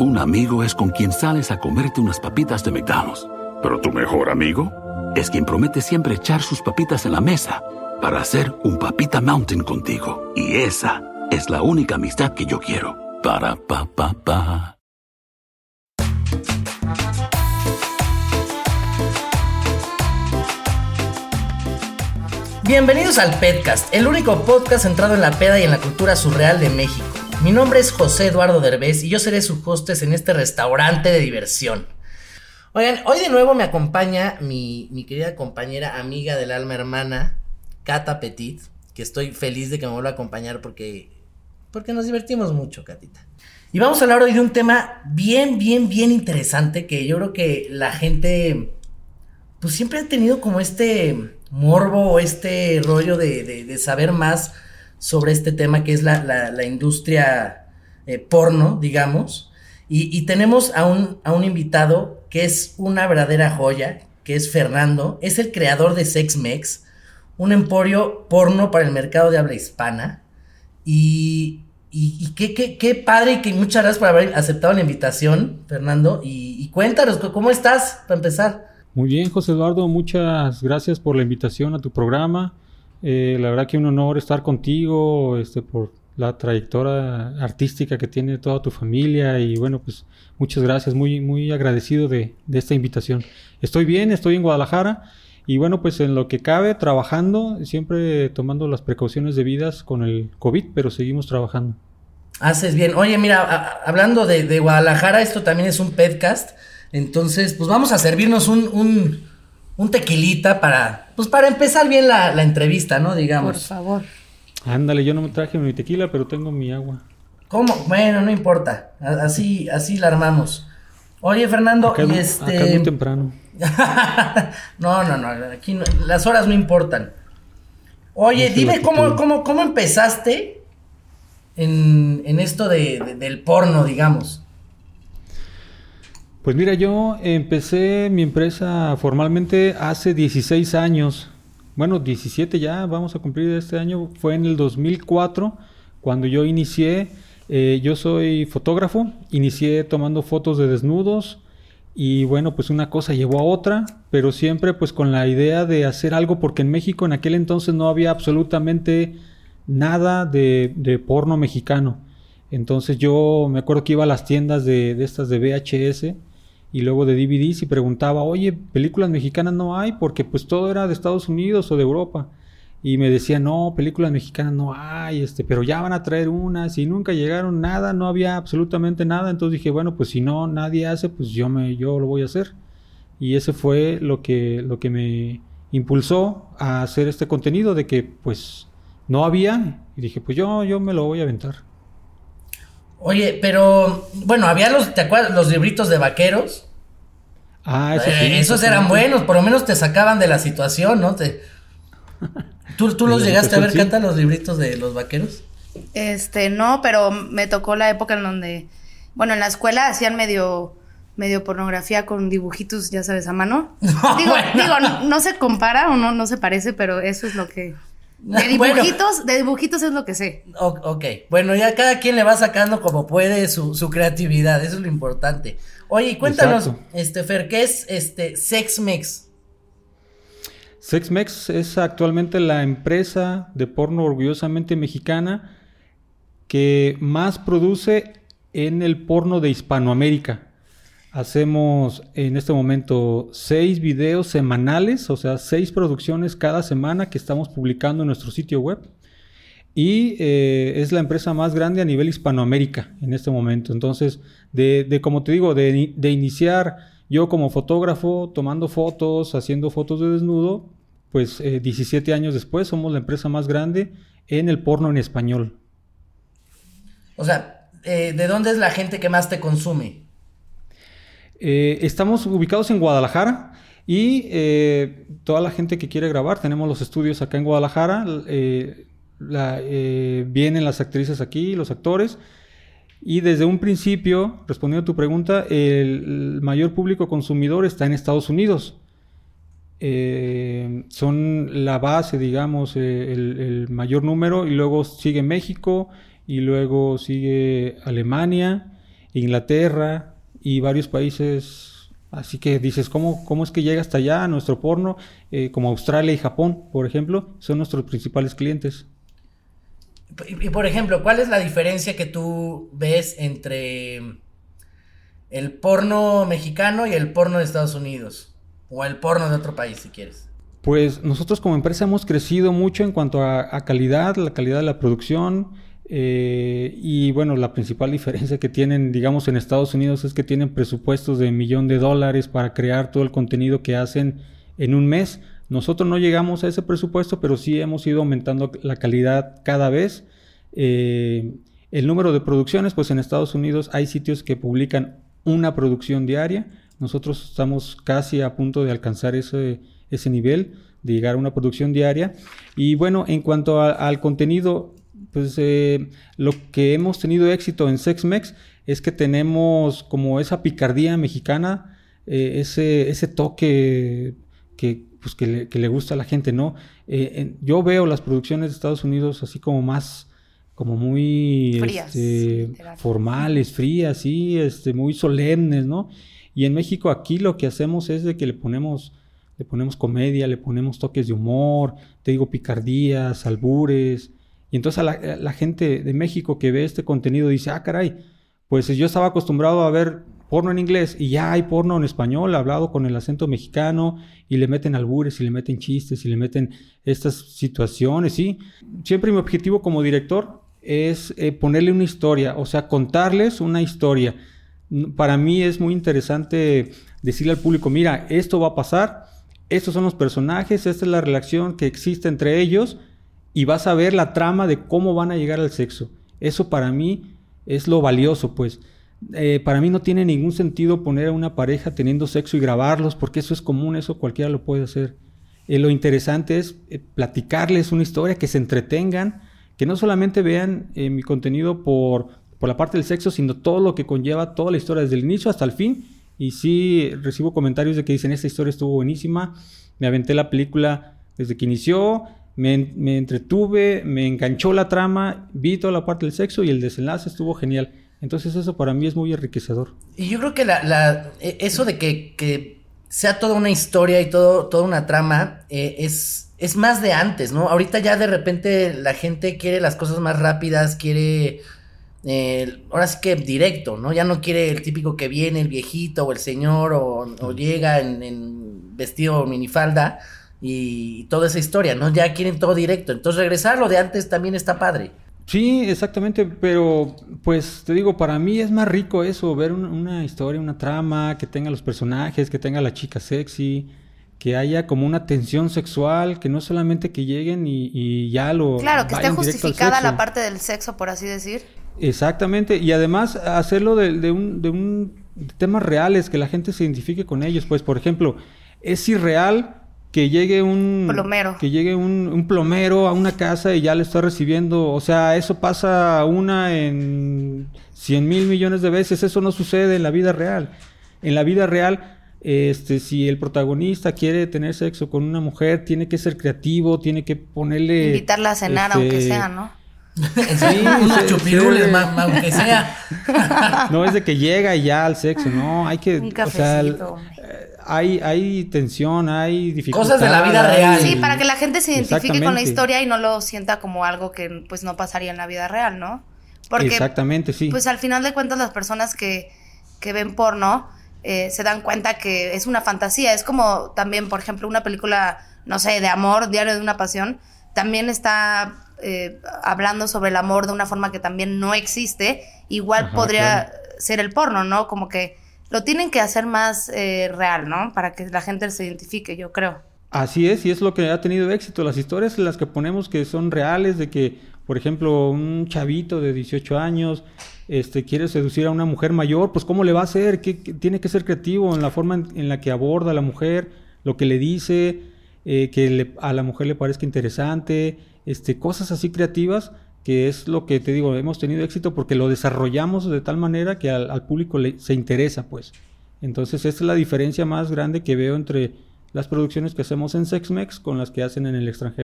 Un amigo es con quien sales a comerte unas papitas de McDonald's. Pero tu mejor amigo es quien promete siempre echar sus papitas en la mesa para hacer un papita mountain contigo. Y esa es la única amistad que yo quiero. Para pa pa pa. Bienvenidos al Pedcast, el único podcast centrado en la peda y en la cultura surreal de México. Mi nombre es José Eduardo Derbez y yo seré su hostes en este restaurante de diversión. Oigan, hoy de nuevo me acompaña mi, mi querida compañera, amiga del alma hermana, Cata Petit, que estoy feliz de que me vuelva a acompañar porque, porque nos divertimos mucho, Catita. Y vamos a hablar hoy de un tema bien, bien, bien interesante que yo creo que la gente, pues siempre ha tenido como este morbo o este rollo de, de- de saber más sobre este tema que es la, la- industria eh, porno, digamos. Y, y tenemos a un, a un invitado que es una verdadera joya, que es Fernando, es el creador de SexMex, un emporio porno para el mercado de habla hispana. Y, y, y qué, qué, qué padre y que muchas gracias por haber aceptado la invitación, Fernando. Y, y cuéntanos, ¿cómo estás para empezar? Muy bien, José Eduardo, muchas gracias por la invitación a tu programa. Eh, la verdad que un honor estar contigo, este, por la trayectoria artística que tiene toda tu familia y bueno, pues muchas gracias, muy, muy agradecido de, esta invitación. Estoy bien, estoy en Guadalajara y bueno, pues en lo que cabe, trabajando, siempre tomando las precauciones debidas con el COVID, pero seguimos trabajando. Haces bien. Oye, mira, hablando de, Guadalajara, esto también es un podcast. Entonces, pues vamos a servirnos un, un tequilita para, pues para empezar bien la, la entrevista, ¿no? Digamos. favor. Ándale, yo no me traje mi tequila, pero tengo mi agua. ¿Cómo? Bueno, no importa. Así, así la armamos. Oye, Fernando, Acá, y acá este. es muy temprano. no, no, no. Aquí no- las horas no importan. Oye, Esa es dime cómo, cómo, cómo empezaste en, en esto de- de- del porno, digamos. Pues mira, yo empecé mi empresa formalmente hace 16 años. Bueno, 17 ya, vamos a cumplir este año. Fue en el 2004 cuando yo inicié. eh, yo soy fotógrafo, inicié tomando fotos de desnudos y bueno, pues una cosa llevó a otra, pero siempre pues con la idea de hacer algo porque en México en aquel entonces no había absolutamente nada de, porno mexicano. Entonces yo me acuerdo que iba a las tiendas de estas de VHS y luego de DVDs y preguntaba, oye, películas mexicanas no hay porque pues todo era de Estados Unidos o de Europa. Y me decía, no, películas mexicanas no hay, este, pero ya van a traer unas y nunca llegaron nada, no había absolutamente nada. Entonces dije, bueno, pues si no nadie hace, pues yo me, yo lo voy a hacer. Y ese fue lo que, lo que me impulsó a hacer este contenido de que pues no había y dije, pues yo, yo me lo voy a aventar. Oye, pero bueno, había los, ¿te acuerdas? Los libritos de vaqueros. Ah, eso Eh, sí, esos eso eran sí. buenos, por lo menos te sacaban de la situación, ¿no? Te... ¿Tú, tú los llegaste a ver, sí. Cata, los libritos de los vaqueros? Este, no, pero me tocó la época en donde, bueno, en la escuela hacían medio, medio pornografía con dibujitos, ya sabes, a mano. digo, bueno. digo, no, no se compara o no, no se parece, pero eso es lo que. De Bueno. dibujitos, de dibujitos es lo que sé. Ok, bueno, ya cada quien le va sacando como puede su, su creatividad, eso es lo importante. Oye, y cuéntanos, Exacto. este, Fer, ¿qué es este Sex Mex? Sexmex es actualmente la empresa de porno orgullosamente mexicana que más produce en el porno de Hispanoamérica. Hacemos en este momento seis videos semanales, o sea, seis producciones cada semana que estamos publicando en nuestro sitio web. Y eh, es la empresa más grande a nivel Hispanoamérica en este momento. Entonces, de, como te digo, de iniciar yo como fotógrafo, tomando fotos, haciendo fotos de desnudo, pues eh, 17 años después somos la empresa más grande en el porno en español. O sea, eh, ¿de dónde es la gente que más te consume? Eh, estamos ubicados en Guadalajara y eh, toda la gente que quiere grabar, tenemos los estudios acá en Guadalajara, eh, vienen las actrices aquí, los actores. Y desde un principio, respondiendo a tu pregunta, el, mayor público consumidor está en Estados Unidos. Son la base, digamos, el, el mayor número, y luego sigue México, y luego sigue Alemania, Inglaterra y varios países. Así que dices, ¿cómo, cómo es que llega hasta allá nuestro porno? Eh, como Australia y Japón, por ejemplo, son nuestros principales clientes. Y, por ejemplo, ¿cuál es la diferencia que tú ves entre el porno mexicano y el porno de Estados Unidos? O el porno de otro país, si quieres. Pues nosotros como empresa hemos crecido mucho en cuanto a, a calidad, la calidad de la producción. Eh, y bueno, la principal diferencia que tienen, digamos, en Estados Unidos es que tienen presupuestos de millón de dólares para crear todo el contenido que hacen en un mes. Nosotros no llegamos a ese presupuesto, pero sí hemos ido aumentando la calidad cada vez. Eh, el número de producciones, pues en Estados Unidos hay sitios que publican una producción diaria. Nosotros estamos casi a punto de alcanzar ese, ese nivel, de llegar a una producción diaria. Y bueno, en cuanto al contenido, pues eh, lo que hemos tenido éxito en SexMex es que tenemos como esa picardía mexicana, eh, ese, ese toque que, pues, que, le, que le gusta a la gente, ¿no? Eh, en- yo veo las producciones de Estados Unidos así como más, como muy Frías, este, formales, frías, sí, este, muy solemnes, ¿no? Y en México aquí lo que hacemos es de que le ponemos, le ponemos comedia, le ponemos toques de humor, te digo picardías, albures. Y entonces a la, gente de México que ve este contenido dice, ah, caray, pues yo estaba acostumbrado a ver porno en inglés y ya hay porno en español hablado con el acento mexicano y le meten albures y le meten chistes y le meten estas situaciones, ¿sí? Siempre mi objetivo como director es eh, ponerle una historia, o sea, contarles una historia. Para mí es muy interesante decirle al público, mira, esto va a pasar, estos son los personajes, esta es la relación que existe entre ellos y vas a ver la trama de cómo van a llegar al sexo. Eso para mí es lo valioso, pues. Eh, para mí no tiene ningún sentido poner a una pareja teniendo sexo y grabarlos, porque eso es común, eso cualquiera lo puede hacer. Eh, lo interesante es eh, platicarles una historia, que se entretengan, que no solamente vean eh, mi contenido por, por la parte del sexo, sino todo lo que conlleva toda la historia, desde el inicio hasta el fin. Y sí recibo comentarios de que dicen, esta historia estuvo buenísima, me aventé la película desde que inició, me, me entretuve, me enganchó la trama, vi toda la parte del sexo y el desenlace estuvo genial. Entonces eso para mí es muy enriquecedor. Y yo creo que la, la- e- eso de que, que sea toda una historia y todo, toda una trama eh, es, es más de antes, ¿no? Ahorita ya de repente la gente quiere las cosas más rápidas, quiere... eh, ahora sí que directo, ¿no? Ya no quiere el típico que viene el viejito o el señor o, o llega en, en vestido minifalda y toda esa historia, ¿no? Ya quieren todo directo. Entonces regresar lo de antes también está padre. Sí, exactamente, pero pues te digo, para mí es más rico eso, ver un- una historia, una trama, que tenga los personajes, que tenga la chica sexy, que haya como una tensión sexual, que no solamente que lleguen y, y ya lo... Claro, que esté justificada la parte del sexo, por así decir. Exactamente, y además hacerlo de, de un, de un de temas reales, que la gente se identifique con ellos. Pues, por ejemplo, es irreal que llegue un Plomero. que llegue un, un plomero a una casa y ya le está recibiendo, o sea, eso pasa una en 100 mil millones de veces, eso no sucede en la vida real. En la vida real, este, si el protagonista quiere tener sexo con una mujer, tiene que ser creativo, tiene que ponerle... Invitarla a cenar, este, aunque sea, ¿no? Sí, unos sí, chupirules, sí. ma- ma- aunque sea. No es de que llega y ya al sexo, no, hay que, Un o sea, el- cafecito. Hay, hay tensión, hay dificultad. Cosas de la vida real. Sí, para que la gente se identifique con la historia y no lo sienta como algo que pues no pasaría en la vida real, ¿no? Porque Exactamente, sí. pues al final de cuentas las personas que, que ven porno eh, se dan cuenta que es una fantasía. Es como también, por ejemplo, una película, no sé, de amor, Diario de una Pasión, también está eh, hablando sobre el amor de una forma que también no existe. Igual Ajá, podría claro. ser el porno, ¿no? Como que lo tienen que hacer más eh, real, ¿no? Para que la gente se identifique, yo creo. Así es, y es lo que ha tenido éxito. Las historias en las que ponemos que son reales, de que por ejemplo, un chavito de 18 años este, quiere seducir a una mujer mayor, pues ¿cómo le va a hacer? ¿Qué, tiene que ser creativo en la forma en, la que aborda a la mujer, lo que le dice, eh, que a la mujer le parezca interesante, este, cosas así creativas que es lo que te digo, hemos tenido éxito porque lo desarrollamos de tal manera que al, público le, se interesa, pues. Entonces, esa es la diferencia más grande que veo entre las producciones que hacemos en Sexmex con las que hacen en el extranjero.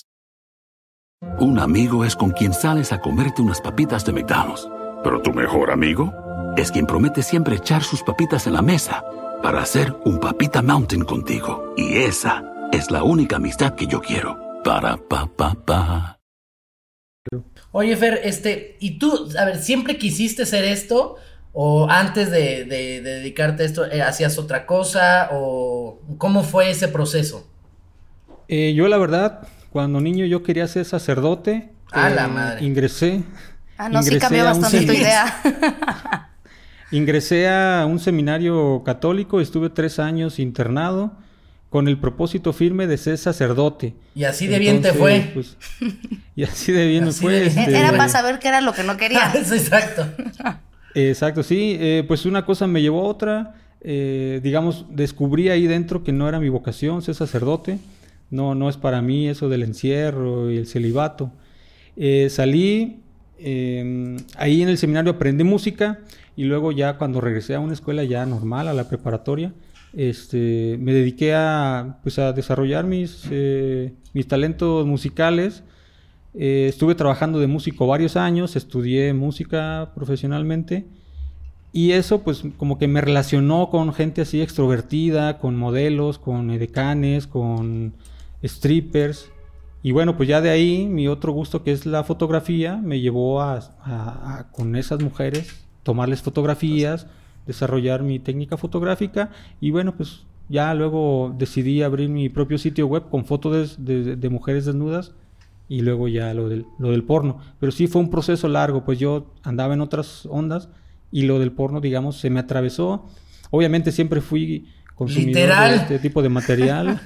Un amigo es con quien sales a comerte unas papitas de McDonald's. Pero tu mejor amigo es quien promete siempre echar sus papitas en la mesa para hacer un papita mountain contigo. Y esa es la única amistad que yo quiero. Para pa pa pa. Oye, Fer, este, ¿y tú, a ver, siempre quisiste ser esto? ¿O antes de, dedicarte a esto, eh, hacías otra cosa? ¿O cómo fue ese proceso? Eh, yo, la verdad, cuando niño yo quería ser sacerdote. A la eh, madre. Ingresé. Ah, no, sí cambió bastante tu idea. ingresé a un seminario católico, estuve tres años internado con el propósito firme de ser sacerdote. Y así de bien te fue. Pues, y así de bien me fue. Este, era para saber qué era lo que no quería. Exacto. Exacto, sí. Eh, pues una cosa me llevó a otra. Eh, digamos, descubrí ahí dentro que no era mi vocación ser sacerdote. No, no es para mí eso del encierro y el celibato. Eh, salí, em, ahí en el seminario aprendí música y luego ya cuando regresé a una escuela ya normal, a la preparatoria, este, me dediqué a, pues a desarrollar mis, mis talentos musicales eh, estuve trabajando de músico varios años, estudié música profesionalmente y eso pues como que me relacionó con gente así extrovertida, con modelos, con edecanes, con strippers. Y bueno, pues ya de ahí mi otro gusto que es la fotografía me llevó a, con esas mujeres tomarles fotografías, desarrollar mi técnica fotográfica y bueno, pues ya luego decidí abrir mi propio sitio web con fotos de mujeres desnudas y luego ya lo del, lo del porno. Pero sí fue un proceso largo, pues yo andaba en otras ondas y lo del porno, digamos, se me atravesó. Obviamente siempre fui consumidor de este tipo de material.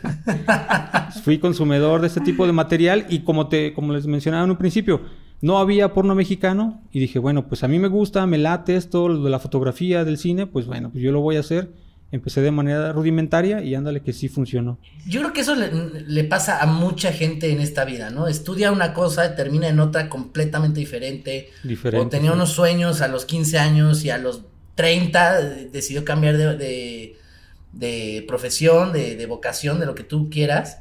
fui consumidor de este tipo de material y como te como les mencionaba en un principio, no había porno mexicano y dije, bueno, pues a mí me gusta, me late esto, lo de la fotografía, del cine, pues bueno, pues yo lo voy a hacer empecé de manera rudimentaria y ándale que sí funcionó. Yo creo que eso le, pasa a mucha gente en esta vida, ¿no? Estudia una cosa, y termina en otra completamente diferente. Diferente. O tenía unos sueños a los 15 años y a los 30 decidió cambiar de, de, profesión, de, vocación, de lo que tú quieras.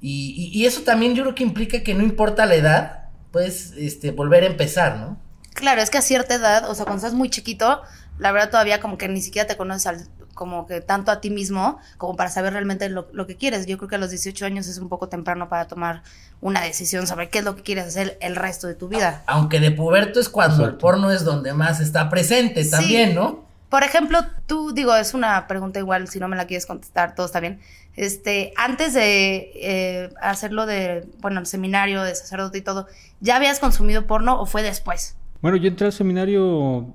Y, y, eso también yo creo que implica que no importa la edad, puedes este, volver a empezar, ¿no? Claro, es que a cierta edad, o sea, cuando estás muy chiquito, la verdad todavía como que ni siquiera te conoces al, como que tanto a ti mismo como para saber realmente lo, que quieres. Yo creo que a los 18 años es un poco temprano para tomar una decisión sobre qué es lo que quieres hacer el resto de tu vida. Aunque de puberto es cuando el porno es donde más está presente también, ¿no? Por ejemplo, tú, digo, es una pregunta igual, si no me la quieres contestar, todo está bien. Este, antes de eh, hacerlo de, bueno, seminario de sacerdote y todo, ¿ya habías consumido porno o fue después? Bueno, yo entré al seminario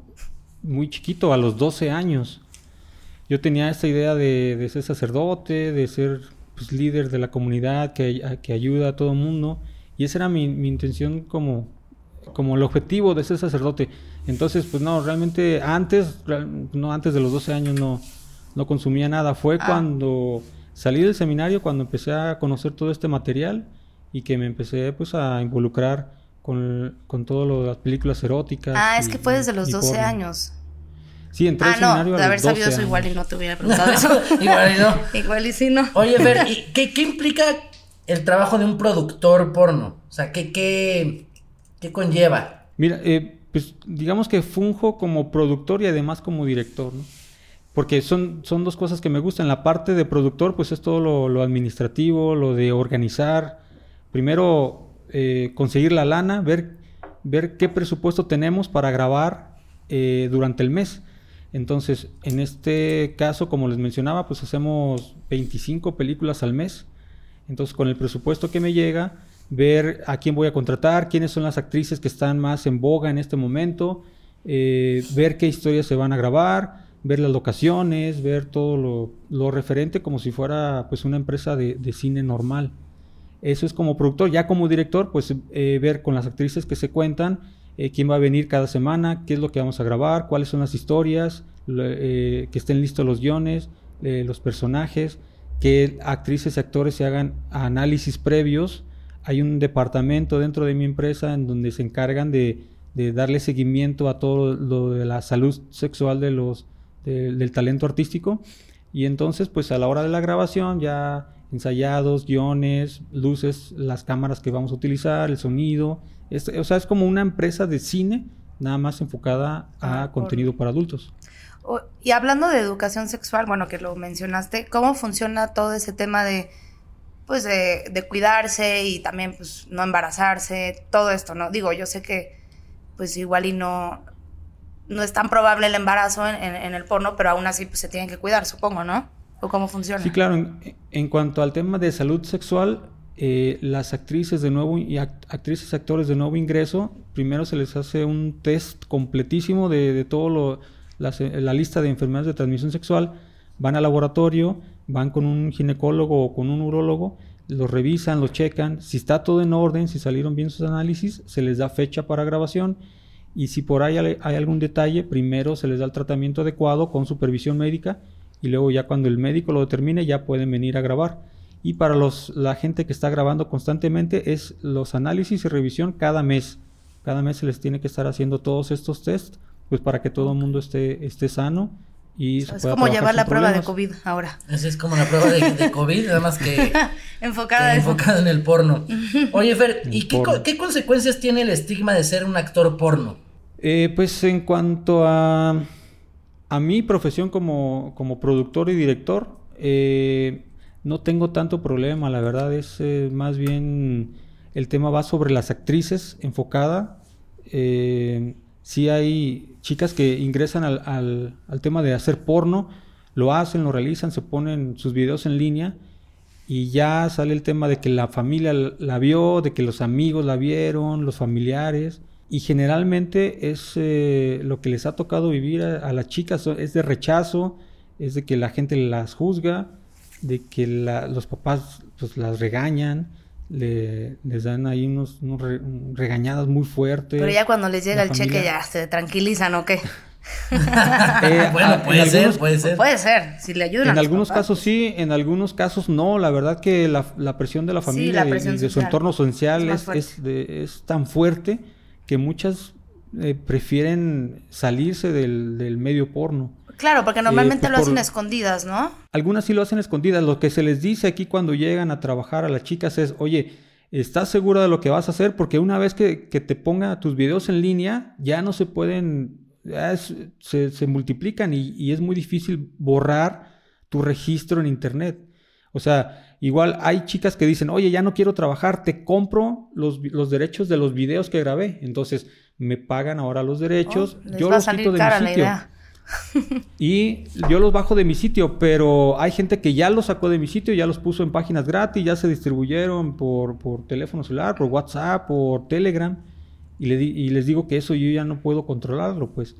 muy chiquito, a los 12 años yo tenía esta idea de, ser sacerdote, de ser pues, líder de la comunidad que, ayuda a todo el mundo. Y esa era mi, intención como, como el objetivo de ser sacerdote. Entonces, pues no, realmente antes, no antes de los 12 años no, no consumía nada. Fue ah. cuando salí del seminario, cuando empecé a conocer todo este material y que me empecé pues a involucrar con, con todo lo de las películas eróticas. Ah, es que fue desde los 12 años. Sí, entré ah, no, de haber sabido eso igual y no te hubiera preguntado eso. igual y no. igual y sí no. Oye, Fer, ¿qué, ¿qué, implica el trabajo de un productor porno? O sea, ¿qué, qué, qué conlleva? Mira, eh, pues digamos que funjo como productor y además como director, ¿no? Porque son, son dos cosas que me gustan. La parte de productor, pues es todo lo, administrativo, lo de organizar. Primero, eh, conseguir la lana, ver ver qué presupuesto tenemos para grabar eh, durante el mes. Entonces, en este caso, como les mencionaba, pues hacemos 25 películas al mes. Entonces, con el presupuesto que me llega, ver a quién voy a contratar, quiénes son las actrices que están más en boga en este momento, eh, ver qué historias se van a grabar, ver las locaciones, ver todo lo, referente como si fuera pues una empresa de, cine normal. Eso es como productor, ya como director, pues eh, ver con las actrices que se cuentan, eh, quién va a venir cada semana, qué es lo que vamos a grabar, cuáles son las historias, que estén listos los guiones, los personajes, que actrices y actores se hagan análisis previos. Hay un departamento dentro de mi empresa en donde se encargan de, de darle seguimiento a todo lo de la salud sexual de los, de, del talento artístico. Y entonces, pues a la hora de la grabación ya ensayados, guiones, luces, las cámaras que vamos a utilizar, el sonido. Es, o sea, es como una empresa de cine, nada más enfocada a Ah, contenido para adultos. Y hablando de educación sexual, bueno, que lo mencionaste, ¿cómo funciona todo ese tema de, pues, de, de cuidarse y también, pues, no embarazarse, todo esto, ¿no? Digo, yo sé que, pues, igual y no, no es tan probable el embarazo en, en- en el porno, pero aún así, pues, se tienen que cuidar, supongo, ¿no? ¿O cómo funciona? Sí, claro. En, en cuanto al tema de salud sexual, eh, las actrices de nuevo y act- actrices actores de nuevo ingreso, primero se les hace un test completísimo de, de todo lo, eh, la lista de enfermedades de transmisión sexual. Van al laboratorio, van con un ginecólogo o con un urólogo, los revisan, los checan. Si está todo en orden, si salieron bien sus análisis, se les da fecha para grabación. Y si por ahí hay algún detalle, primero se les da el tratamiento adecuado con supervisión médica y luego ya cuando el médico lo determine ya pueden venir a grabar. Y para los, la gente que está grabando constantemente es los análisis y revisión cada mes. Cada mes se les tiene que estar haciendo todos estos tests, pues para que todo el mundo esté, esté sano y se es como llevar la prueba de. COVID ahora. Esa es como la prueba de, de COVID, nada más que, Enfocada que eso. enfocada en el porno. Oye, Fer, ¿y qué, co- qué consecuencias tiene el estigma de ser un actor porno? Eh, pues en cuanto a, a mi profesión como, como productor y director, eh, no tengo tanto problema, la verdad es eh, más bien el tema va sobre las actrices enfocada. Eh, sí hay chicas que ingresan al, al- tema de hacer porno, lo hacen, lo realizan, se ponen sus videos en línea y ya sale el tema de que la familia la vio, de que los amigos la vieron, los familiares. Y generalmente es eh, lo que les ha tocado vivir a, las chicas, es de rechazo, es de que la gente las juzga, de que los papás pues, las regañan, le- les dan ahí unos, unos re- regañadas muy fuertes. Pero ya cuando les llega el cheque ya se tranquilizan o qué. Eh, bueno, a- puede ser, algunos- puede ser. Puede ser, si le ayudan. En algunos papás, casos pues. sí, en algunos casos no. La verdad que la, la presión de la Sí, familia la y- de su entorno social es es de- es tan fuerte que muchas eh, prefieren salirse del, del medio porno. Claro, porque normalmente pues lo hacen escondidas, ¿no? Algunas sí lo hacen escondidas. Lo que se les dice aquí cuando llegan a trabajar a las chicas es, oye, ¿estás segura de lo que vas a hacer? Porque una vez que, que te ponga tus videos en línea, ya no se pueden, es- se, se multiplican y, y es muy difícil borrar tu registro en Internet. O sea, igual hay chicas que dicen, oye, ya no quiero trabajar, te compro los, los derechos de los videos que grabé. Entonces, me pagan ahora los derechos, Oh, yo los quito de mi sitio. idea. Y yo los bajo de mi sitio, pero hay gente que ya los sacó de mi sitio, ya los puso en páginas gratis, ya se distribuyeron por, por teléfono celular, por WhatsApp, por Telegram. Y, les digo que eso yo ya no puedo controlarlo, pues.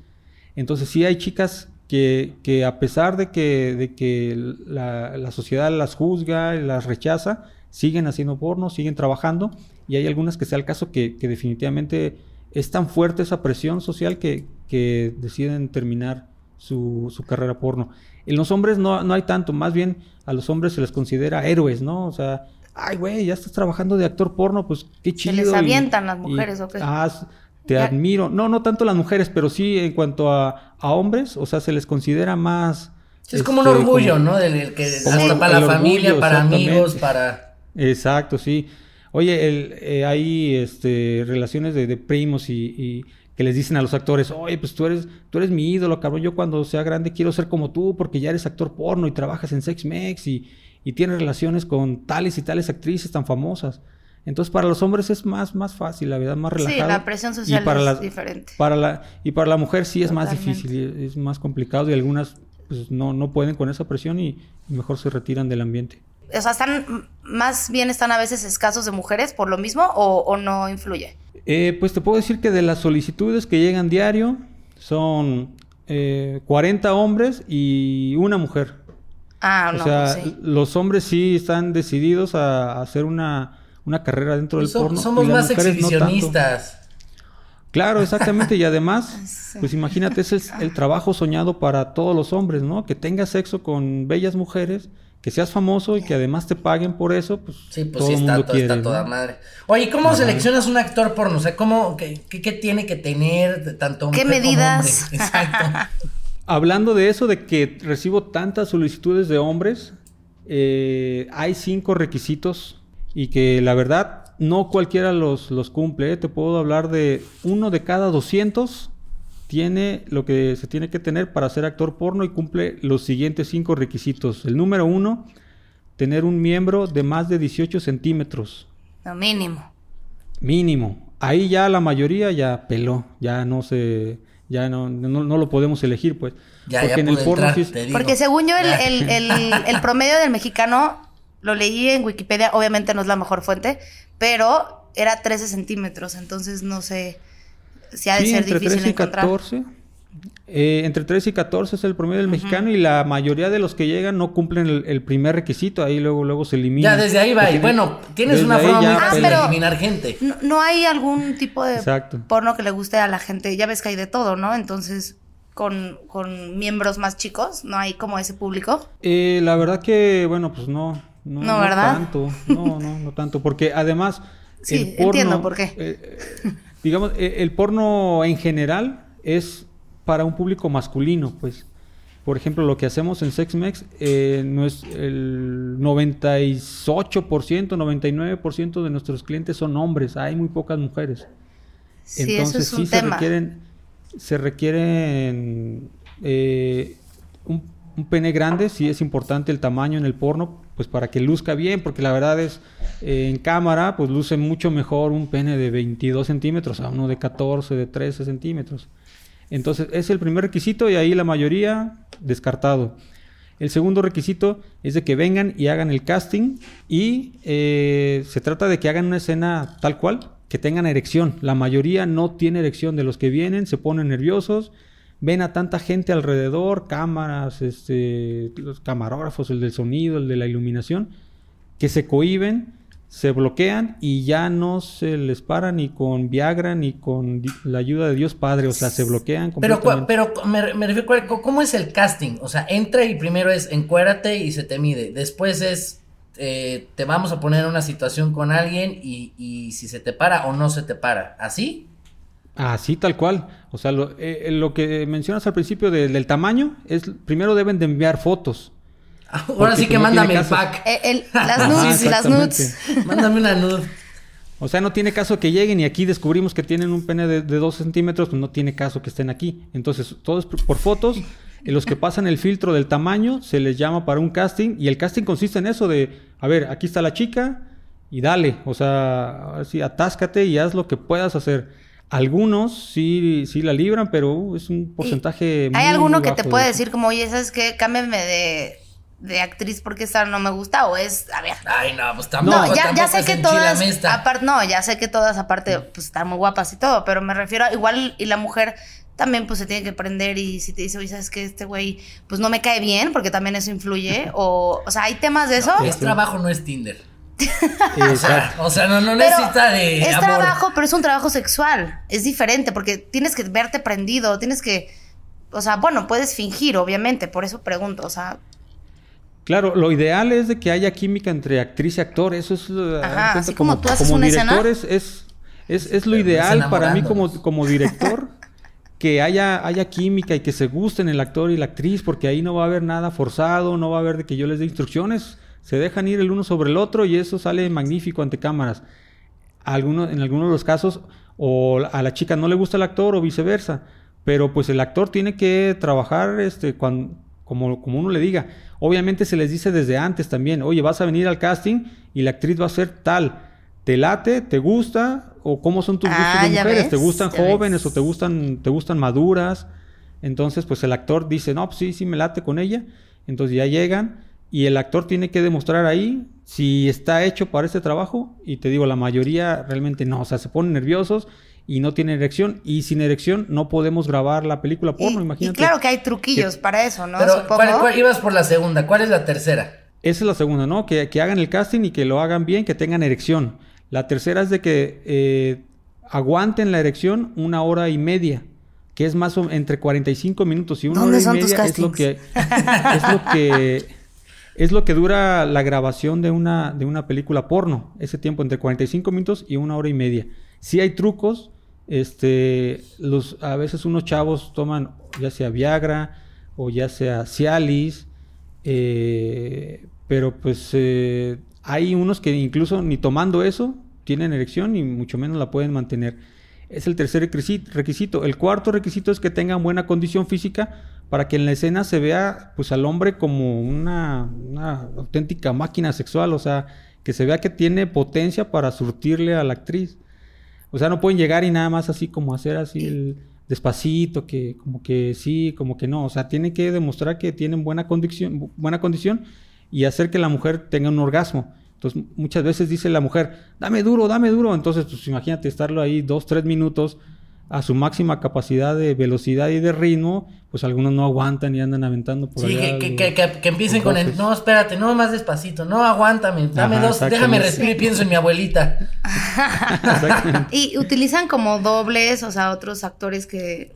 Entonces sí hay chicas que, que a pesar de que, de que la, sociedad las juzga las rechaza, siguen haciendo porno, siguen trabajando. Y hay algunas que sea el caso que, que definitivamente es tan fuerte esa presión social que, que deciden terminar su, su carrera porno. En los hombres no, no hay tanto, más bien a los hombres se les considera héroes, ¿no? O sea, ay, güey, ya estás trabajando de actor porno, pues qué chido. les y- avientan las y- mujeres, ¿o qué? ah, te Ya- admiro. No, no tanto las mujeres, pero sí en cuanto a, a hombres, o sea, se les considera más... Es como un este, orgullo, como- ¿no? Del, del que como hasta el- para la familia, orgullo, para amigos, para... Exacto, sí. Oye, el, eh, hay este, relaciones de, de primos y, y que les dicen a los actores, oye, pues tú eres, tú eres mi ídolo, cabrón, yo cuando sea grande quiero ser como tú porque ya eres actor porno y trabajas en Sex Mex y, y tienes relaciones con tales y tales actrices tan famosas. Entonces para los hombres es más, más fácil, la verdad, más relajado. Sí, la presión social y para es la, diferente. Para la, y para la mujer sí es más difícil, es más complicado y algunas pues, no, no pueden con esa presión y, y mejor se retiran del ambiente. O sea, están, más bien están a veces escasos de mujeres por lo mismo o, o no influye. Eh, pues te puedo decir que de las solicitudes que llegan diario son eh, 40 hombres y una mujer. Ah, o no, sea, pues sí. los hombres sí están decididos a, a hacer una, una carrera dentro Pues del som- porno. somos y las más no exhibicionistas. Claro, exactamente. Y además, pues imagínate, ese es el trabajo soñado para todos los hombres, ¿no? Que tengas sexo con bellas mujeres, que seas famoso y que además te paguen por eso, pues, Sí, pues todo sí el está, mundo to- quiere. está ¿no? toda madre. Oye, ¿y ¿cómo seleccionas un actor porno? O sea, ¿cómo, qué, qué- qué tiene que tener de tanto ¿Qué mujer como medidas? hombre? Exacto. Hablando de eso, de que recibo tantas solicitudes de hombres, eh, hay cinco requisitos y que la verdad no cualquiera los, los cumple. ¿eh? Te puedo hablar de uno de cada 200 tiene lo que se tiene que tener para ser actor porno y cumple los siguientes cinco requisitos. El número uno, tener un miembro de más de 18 centímetros. Lo mínimo. Mínimo. Ahí ya la mayoría ya peló, ya no se, ya no, no, no lo podemos elegir, pues. Ya, Porque ya en el porno entrar, sí es-. Porque según yo, el, el, el promedio del mexicano, lo leí en Wikipedia, obviamente no es la mejor fuente, pero era 13 centímetros, entonces no sé si ha de Sí, ser entre difícil 13 y encontrar. 14. Eh, entre 13 y 14 es el promedio del mexicano y la mayoría de los que llegan no cumplen el, el primer requisito, ahí luego luego se elimina. Ya, desde ahí va. Y bueno, tienes una forma muy Ah, fácil de pero- eliminar gente. No, no hay algún tipo de Exacto. porno que le guste a la gente, ya ves que hay de todo, ¿no? Entonces, con, con miembros más chicos, ¿no hay como ese público? Eh, la verdad que, bueno, pues no. No, No, ¿verdad? tanto. No, no, no tanto. Porque además. Sí, entiendo por qué. eh, eh, digamos, eh, el porno en general es para un público masculino, pues. Por ejemplo, lo que hacemos en SexMex, eh, no es el 98%, 99% de nuestros clientes son hombres, hay muy pocas mujeres. Sí, eso es un sí se requieren, se requieren eh, un, un pene grande, sí es importante el tamaño en el porno, pues para que luzca bien, porque la verdad es, eh, en cámara, pues luce mucho mejor un pene de 22 centímetros a uno de 14, de 13 centímetros. Entonces, es el primer requisito y ahí la mayoría descartado. El segundo requisito es de que vengan y hagan el casting y eh, se trata de que hagan una escena tal cual, que tengan erección. La mayoría no tiene erección de los que vienen, se ponen nerviosos, ven a tanta gente alrededor, cámaras, este, los camarógrafos, el del sonido, el de la iluminación, que se cohiben, se bloquean y ya no se les para ni con Viagra ni con la ayuda de Dios Padre, o sea, se bloquean Pero, completamente. pero me, me refiero, ¿cuál- ¿cómo es el casting? O sea, entra y primero es encuérate y se te mide. Después es, eh, te vamos a poner en una situación con alguien y, y si se te para o no se te para. ¿Así? Así tal cual. O sea, lo, eh, eh, lo que mencionas al principio de- del tamaño es primero deben de enviar fotos. Ahora Porque sí que no mándame el pack. Eh, el- las nudes, las nudes. Mándame una nude. O sea, no tiene caso que lleguen y aquí descubrimos que tienen un pene de, de 2 centímetros, pues no tiene caso que estén aquí. Entonces, todo es por por fotos. Y los que pasan el filtro del tamaño se les llama para un casting. Y el casting consiste en eso de, a ver, aquí está la chica y dale. O sea, así, atáscate y haz lo que puedas hacer. Algunos sí, sí la libran, pero uh, es un porcentaje muy ¿Hay alguno que te puede de- decir como, oye, ¿sabes qué? Cámbiame de, de actriz porque esta no me gusta? O es, a ver. Ay, no, pues No, tampoco. ya, ya tampoco sé es que todas, aparte, no, ya sé que todas aparte, pues están muy guapas y todo, pero me refiero a igual y la mujer también pues se tiene que prender y si te dice, oye, ¿sabes qué? Este güey pues no me cae bien porque también eso influye o, o sea, hay temas de eso. Es trabajo, no es Tinder. Exacto. O sea, no, no Pero necesita de es amor. trabajo, pero es un trabajo sexual. Es diferente porque tienes que verte prendido, tienes que, o sea, bueno, puedes fingir, obviamente, por eso pregunto, o sea, Claro, lo ideal es de que haya química entre actriz y actor. Eso es Ajá, así cuenta, como tú haces una escena. es, es, es, es lo ideal para mí como, como director que haya, haya química y que se gusten el actor y la actriz, porque ahí no va a haber nada forzado, no va a haber de que yo les dé instrucciones. Se dejan ir el uno sobre el otro y eso sale magnífico ante cámaras. Algunos, en algunos de los casos, o a la chica no le gusta el actor o viceversa. Pero pues el actor tiene que trabajar este, cuan- como, como uno le diga. Obviamente se les dice desde antes también, oye, vas a venir al casting y la actriz va a ser tal. ¿te late? ¿Te gusta? ¿O cómo son tus gustos Ah, de mujeres? ves, ¿Te gustan jóvenes ves. o te gustan, te gustan maduras? Entonces, pues el actor dice, no, pues sí, sí me late con ella. Entonces ya llegan y el actor tiene que demostrar ahí si está hecho para este trabajo. Y te digo, la mayoría realmente no, o sea, se ponen nerviosos y no tienen erección. Y sin erección no podemos grabar la película porno, y, y imagínate. claro que hay truquillos para eso, ¿no? Pero, Supongo. ¿cuál- cuál- ibas por la segunda. ¿Cuál es la tercera? Esa es la segunda, ¿no? Que, que hagan el casting y que lo hagan bien, que tengan erección. La tercera es de que eh, aguanten la erección una hora y media, que es más o entre 45 minutos y una ¿Dónde hora y son tus media es lo castings? que es lo que es lo que dura la grabación de una de una película porno, ese tiempo entre 45 minutos y una hora y media. Sí hay trucos, este los a veces unos chavos toman ya sea Viagra o ya sea Cialis eh, pero pues eh, hay unos que incluso ni tomando eso tienen erección y mucho menos la pueden mantener. Es el tercer requisi- requisito. El cuarto requisito es que tengan buena condición física para que en la escena se vea pues al hombre como una, auténtica máquina sexual, o sea, que se vea que tiene potencia para surtirle a la actriz. O sea, no pueden llegar y nada más así como hacer así el despacito, que como que sí, como que no. O sea, tienen que demostrar que tienen buena condición, bu- buena condición y hacer que la mujer tenga un orgasmo. Entonces, muchas veces dice la mujer, dame duro, dame duro. Entonces, pues imagínate estarlo ahí dos, tres minutos a su máxima capacidad de velocidad y de ritmo, pues algunos no aguantan y andan aventando por Sí, allá que, que, que, que empiecen con el. No, espérate, no, más despacito. No, aguántame. Dame Ajá, dos, déjame respirar y pienso en mi abuelita. Exactamente. Y utilizan como dobles, o sea, otros actores que.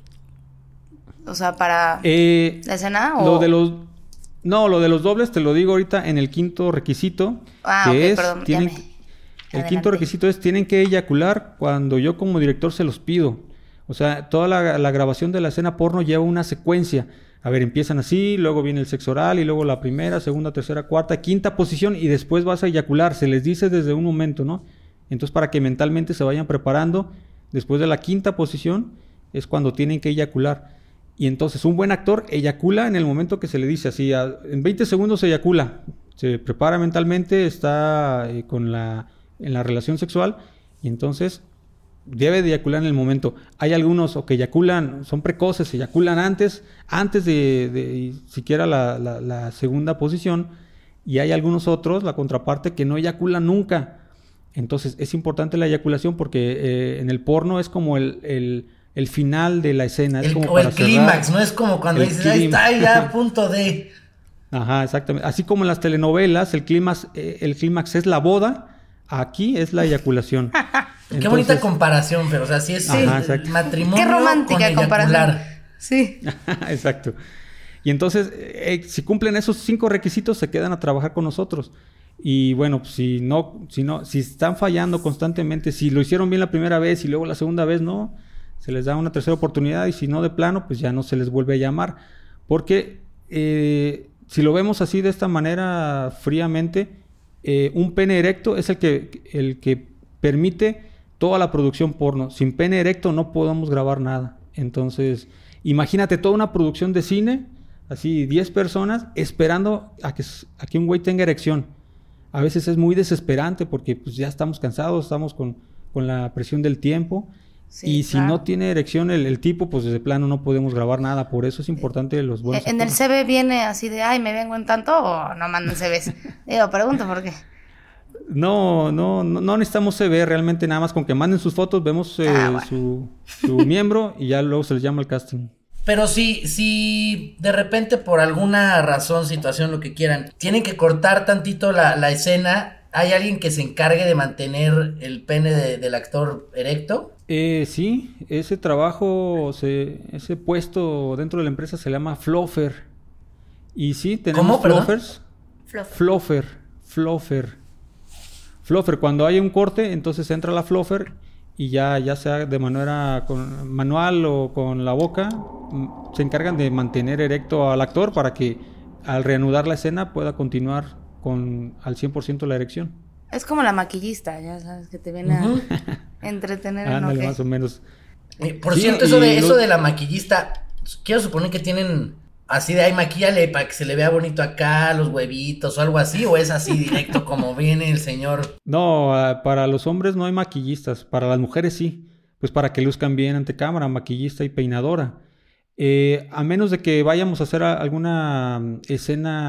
O sea, para Eh, la escena. O... Lo de los no, lo de los dobles te lo digo ahorita en el quinto requisito, Ah, que ok, es perdón, ya tienen- me- el Adelante. quinto requisito es tienen que eyacular cuando yo como director se los pido. O sea, toda la, grabación de la escena porno lleva una secuencia. A ver, empiezan así, luego viene el sexo oral y luego la primera, segunda, tercera, cuarta, quinta posición y después vas a eyacular. Se les dice desde un momento, ¿no? Entonces, para que mentalmente se vayan preparando, después de la quinta posición es cuando tienen que eyacular. Y entonces un buen actor eyacula en el momento que se le dice así, en 20 segundos eyacula, se prepara mentalmente, está eh, con la, en la relación sexual y entonces debe de eyacular en el momento. Hay algunos o que eyaculan, son precoces, eyaculan antes, antes de, de siquiera la, la- la segunda posición y hay algunos otros, la contraparte, que no eyaculan nunca. Entonces es importante la eyaculación porque eh, en el porno es como el, el- el final de la escena. Es El- como o el para clímax, ¿no? Es como cuando dices, ahí está, ya a punto de. Ajá, exactamente. Así como en las telenovelas, el clímax, eh, el clímax es la boda, aquí es la eyaculación. Qué bonita comparación, pero o sea, sí es Ajá, el exacto. matrimonio. Qué romántica con comparación. Sí. Exacto. Y entonces, eh, si cumplen esos cinco requisitos, se quedan a trabajar con nosotros. Y bueno, pues, si no, si no, si están fallando constantemente, si lo hicieron bien la primera vez y luego la segunda vez no, se les da una tercera oportunidad y si no de plano, pues ya no se les vuelve a llamar. Porque eh, si lo vemos así de esta manera fríamente, eh, un pene erecto es el que, el que permite toda la producción porno. Sin pene erecto no podemos grabar nada. Entonces, imagínate toda una producción de cine, así 10 personas, esperando a que, a que un güey tenga erección. A veces es muy desesperante porque pues, ya estamos cansados, estamos con, con la presión del tiempo. Sí, y si claro. no tiene erección el, el tipo, pues de plano no podemos grabar nada. Por eso es importante los buenos. ¿En el. CV viene así de, ay, me vengo en tanto o no mandan CVs? Digo, pregunto por qué. No, no, no, no necesitamos CV realmente nada más con que manden sus fotos, vemos eh, Ah, bueno. su, su miembro y ya luego se les llama el casting. Pero si, si de repente por alguna razón, situación, lo que quieran, tienen que cortar tantito la, la escena, ¿hay alguien que se encargue de mantener el pene de- del actor erecto? Eh, sí, ese trabajo, se, ese puesto dentro de la empresa se llama fluffer. Y sí, tenemos ¿Cómo, perdón? fluffers. Fluff. Fluffer, fluffer. Cuando hay un corte, entonces entra la fluffer y ya, ya sea de manera con, manual o con la boca, mm, se encargan de mantener erecto al actor para que al reanudar la escena pueda continuar con al 100% la erección. Es como la maquillista, ya sabes, que te viene a entretener Ándale, más o menos. Eh, Por Sí, cierto, eso de, eso de la maquillista, quiero suponer que tienen Así de ahí maquíale para que se le vea bonito acá, los huevitos o algo así, o es así directo como viene el señor. No, ah, para los hombres no hay maquillistas, para las mujeres sí, pues para que luzcan bien ante cámara, maquillista y peinadora. Eh, a menos de que vayamos a hacer alguna mm, escena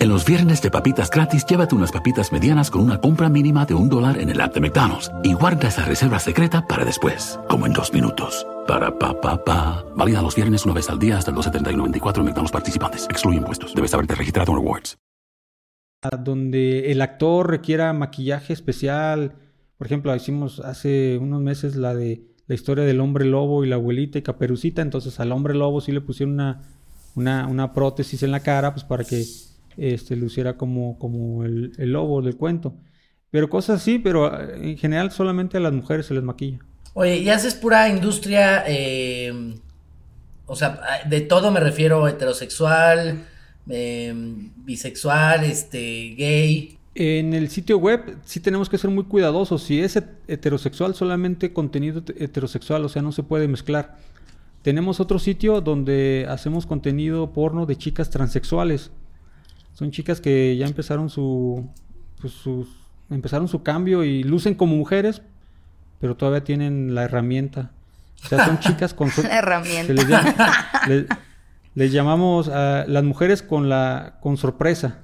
En los viernes de papitas gratis, llévate unas papitas medianas con una compra mínima de un dólar en el app de McDonald's y guarda esa reserva secreta para después, como en dos minutos. Para pa pa pa. Válida los viernes una vez al día hasta el 2.70 en McDonald's participantes. Excluye impuestos. Debes haberte registrado en Rewards. donde el actor requiera maquillaje especial. Por ejemplo, hicimos hace unos meses la de la historia del hombre lobo y la abuelita y caperucita. Entonces al hombre lobo sí le pusieron una, una, una prótesis en la cara, pues para que este, luciera como, como el, el lobo del cuento. Pero cosas así, pero eh, en general solamente a las mujeres se les maquilla. Oye, y haces pura industria, eh, o sea, de todo me refiero heterosexual, eh, bisexual, este, gay. En el sitio web sí tenemos que ser muy cuidadosos. Si es het- heterosexual, solamente contenido het- heterosexual, o sea, no se puede mezclar. Tenemos otro sitio donde hacemos contenido porno de chicas transexuales. Son chicas que ya empezaron su, pues, sus- empezaron su cambio y lucen como mujeres, pero todavía tienen la herramienta. O sea, son chicas con su- herramienta. se les, llama- le- les llamamos a las mujeres con la con sorpresa.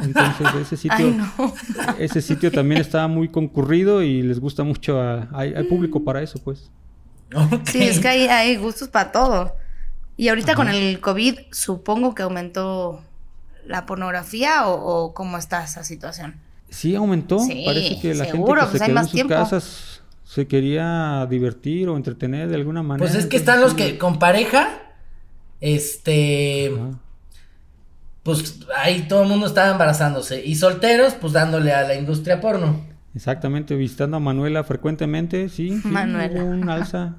Entonces ese sitio Ay, no. ese sitio también está muy concurrido y les gusta mucho a- hay, hay público para eso, pues. Sí, es que hay, hay gustos para todo. Y ahorita con el COVID, supongo que aumentó la pornografía o, o cómo está esa situación. Sí aumentó, Sí, parece que la seguro, gente que pues se quedó en sus tiempo. casas se quería divertir o entretener de alguna manera. Pues es que están los que con pareja, este, Ajá. pues ahí todo el mundo estaba embarazándose. Y solteros, pues dándole a la industria porno. Exactamente, visitando a Manuela frecuentemente, sí, sí, Manuela. hubo un alza,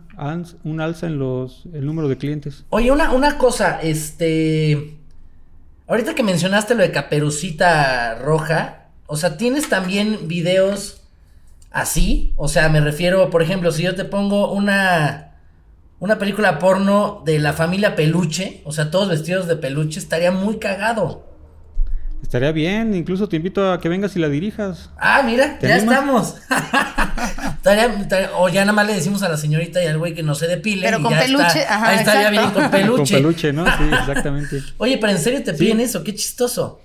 un alza en los el número de clientes. Oye, una, una cosa, este. Ahorita que mencionaste lo de Caperucita Roja, o sea, ¿tienes también videos así? O sea, me refiero, por ejemplo, si yo te pongo una. Una película porno de la familia Peluche, o sea, todos vestidos de peluche, estaría muy cagado. Estaría bien, incluso te invito a que vengas y la dirijas. Ah, mira, ¿Te ya animas? estamos. Estaría- estaría- o ya nada más le decimos a la señorita y al güey que no se depile. Pero y con ya peluche, está. ajá, Ahí estaría bien con peluche. Con peluche, ¿no? Sí, exactamente. Oye, pero en serio te Sí. piden eso, qué chistoso.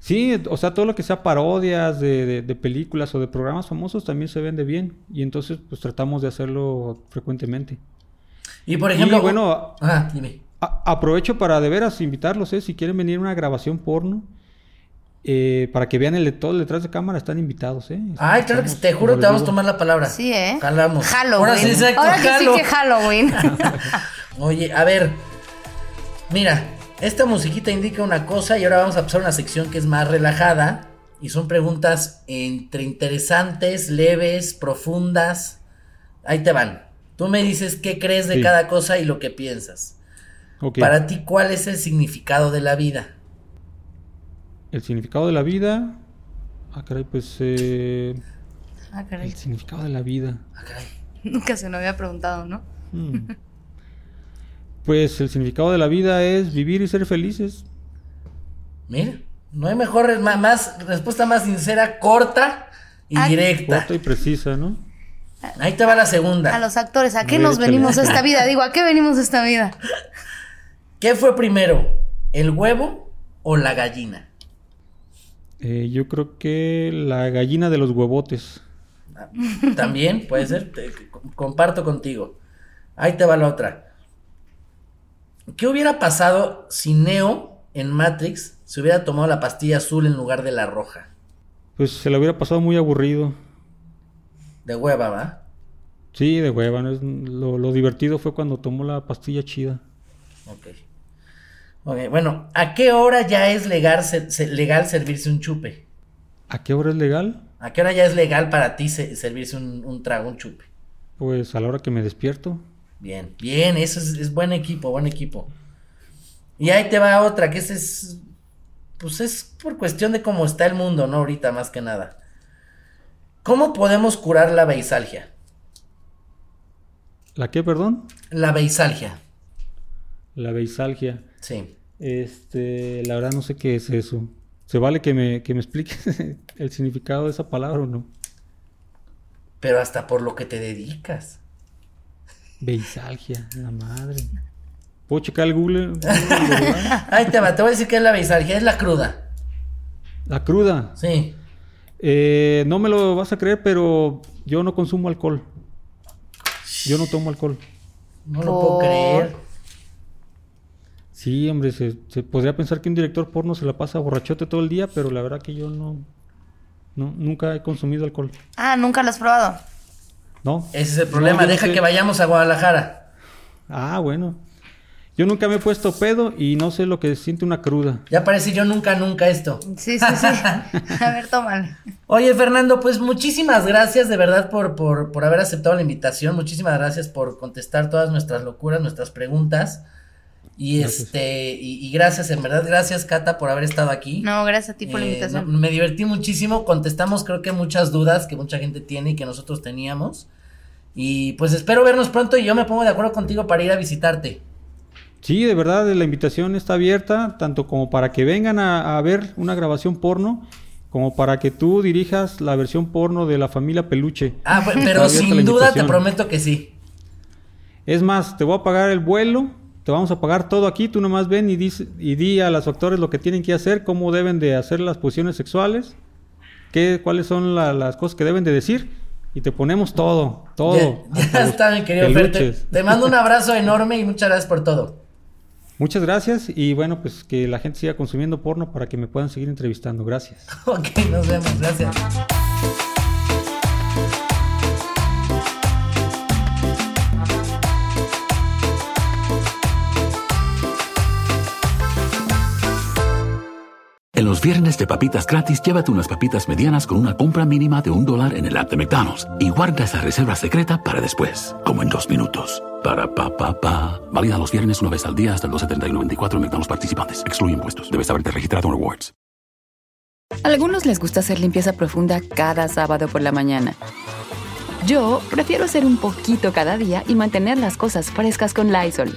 Sí, o sea, todo lo que sea parodias de, de- de películas o de programas famosos también se vende bien. Y entonces, pues tratamos de hacerlo frecuentemente. Y por ejemplo, y bueno, Ajá, dime. a- aprovecho para de veras invitarlos, ¿eh? Si quieren venir a una grabación porno, eh, para que vean el, todo el detrás de cámara, están invitados, ¿eh? Ay, claro que te juro, te vamos a tomar la palabra. Sí, ¿eh? Jalamos. Halloween. Ahora sí, exacto, Ahora que sí que Halloween. Oye, a ver. Mira, esta musiquita indica una cosa y ahora vamos a pasar a una sección que es más relajada. Y son preguntas entre interesantes, leves, profundas. Ahí te van. Tú me dices qué crees de Sí. cada cosa y lo que piensas. ok. Para ti, ¿cuál es el significado de la vida? El significado de la vida. Ah, caray, pues. eh, Ah, caray. el significado de la vida. Ah, caray. Nunca se lo había preguntado, ¿no? Hmm. Pues el significado de la vida es vivir y ser felices. Mira, no hay mejor más, respuesta más sincera, corta y directa. Corta y precisa, ¿no? Ahí te va la segunda. A los actores, ¿a qué Muy nos venimos a esta vida? Digo, ¿a qué venimos a esta vida? ¿Qué fue primero? ¿El huevo o la gallina? Eh, yo creo que la gallina de los huevotes. También puede ser, te- comparto contigo. Ahí te va la otra. ¿Qué hubiera pasado si Neo en Matrix se hubiera tomado la pastilla azul en lugar de la roja? Pues se le hubiera pasado muy aburrido. De hueva, ¿va? Sí, de hueva. lo, lo divertido fue cuando tomó la pastilla chida. Ok. Ok, bueno, ¿a qué hora ya es legal, ser- se- legal servirse un chupe? ¿A qué hora es legal? ¿A qué hora ya es legal para ti se- servirse un, un trago, un chupe? Pues a la hora que me despierto. Bien, bien, eso es, es buen equipo, buen equipo. Y ahí te va otra, que ese es, pues es por cuestión de cómo está el mundo, ¿no? Ahorita más que nada. ¿Cómo podemos curar la beisalgia? ¿La qué, perdón? La beisalgia, La beisalgia. sí. Este, la verdad no sé qué es eso. ¿Se vale que me, que me expliques el significado de esa palabra o no? Pero hasta por lo que te dedicas. Beisalgia, la madre. ¿Puedo checar el Google? Te va, te voy a decir que es la beisalgia, es la cruda. La cruda. Sí. Eh, no me lo vas a creer, pero yo no consumo alcohol. Yo no tomo alcohol. No lo puedo creer. Sí, hombre, se, se podría pensar que un director porno se la pasa borrachote todo el día, pero la verdad que yo no, no nunca he consumido alcohol. Ah, nunca lo has probado. ¿No? Ese es el problema, No, deja sé. que vayamos a Guadalajara. Ah, bueno. Yo nunca me he puesto pedo y no sé lo que siente una cruda. Ya parece yo nunca, nunca esto. Sí, sí, sí. A ver, tómalo. Oye, Fernando, pues muchísimas gracias de verdad por, por, por haber aceptado la invitación. Muchísimas gracias por contestar todas nuestras locuras, nuestras preguntas. Y Gracias. este, y, y gracias, en verdad, gracias, Cata, por haber estado aquí. No, gracias a ti por la Eh, invitación. no, me divertí muchísimo, contestamos creo que muchas dudas que mucha gente tiene y que nosotros teníamos. Y pues espero vernos pronto y yo me pongo de acuerdo contigo para ir a visitarte. Sí, de verdad, la invitación está abierta, tanto como para que vengan a, a ver una grabación porno, como para que tú dirijas la versión porno de la familia Peluche. Ah, Está pero sin duda te prometo que sí. Es más, te voy a pagar el vuelo, te vamos a pagar todo aquí, tú nomás ven y, dice- y di a los actores lo que tienen que hacer, cómo deben de hacer las posiciones sexuales, qué, cuáles son la- las cosas que deben de decir, y te ponemos todo, todo. Ya, ya está, mi querido Fer. Te, te mando un abrazo enorme y muchas gracias por todo. Muchas gracias y bueno, pues que la gente siga consumiendo porno para que me puedan seguir entrevistando. Gracias. Ok, nos vemos, gracias. Los viernes de papitas gratis, llévate unas papitas medianas con una compra mínima de un dólar en el app de McDonald's y guarda esa reserva secreta para después, como en dos minutos. Para pa pa pa. Válida los viernes una vez al día hasta el 2.70 en McDonald's participantes. Excluye impuestos. Debes haberte registrado en Rewards. Algunos les gusta hacer limpieza profunda cada sábado por la mañana. Yo prefiero hacer un poquito cada día y mantener las cosas frescas con Lysol.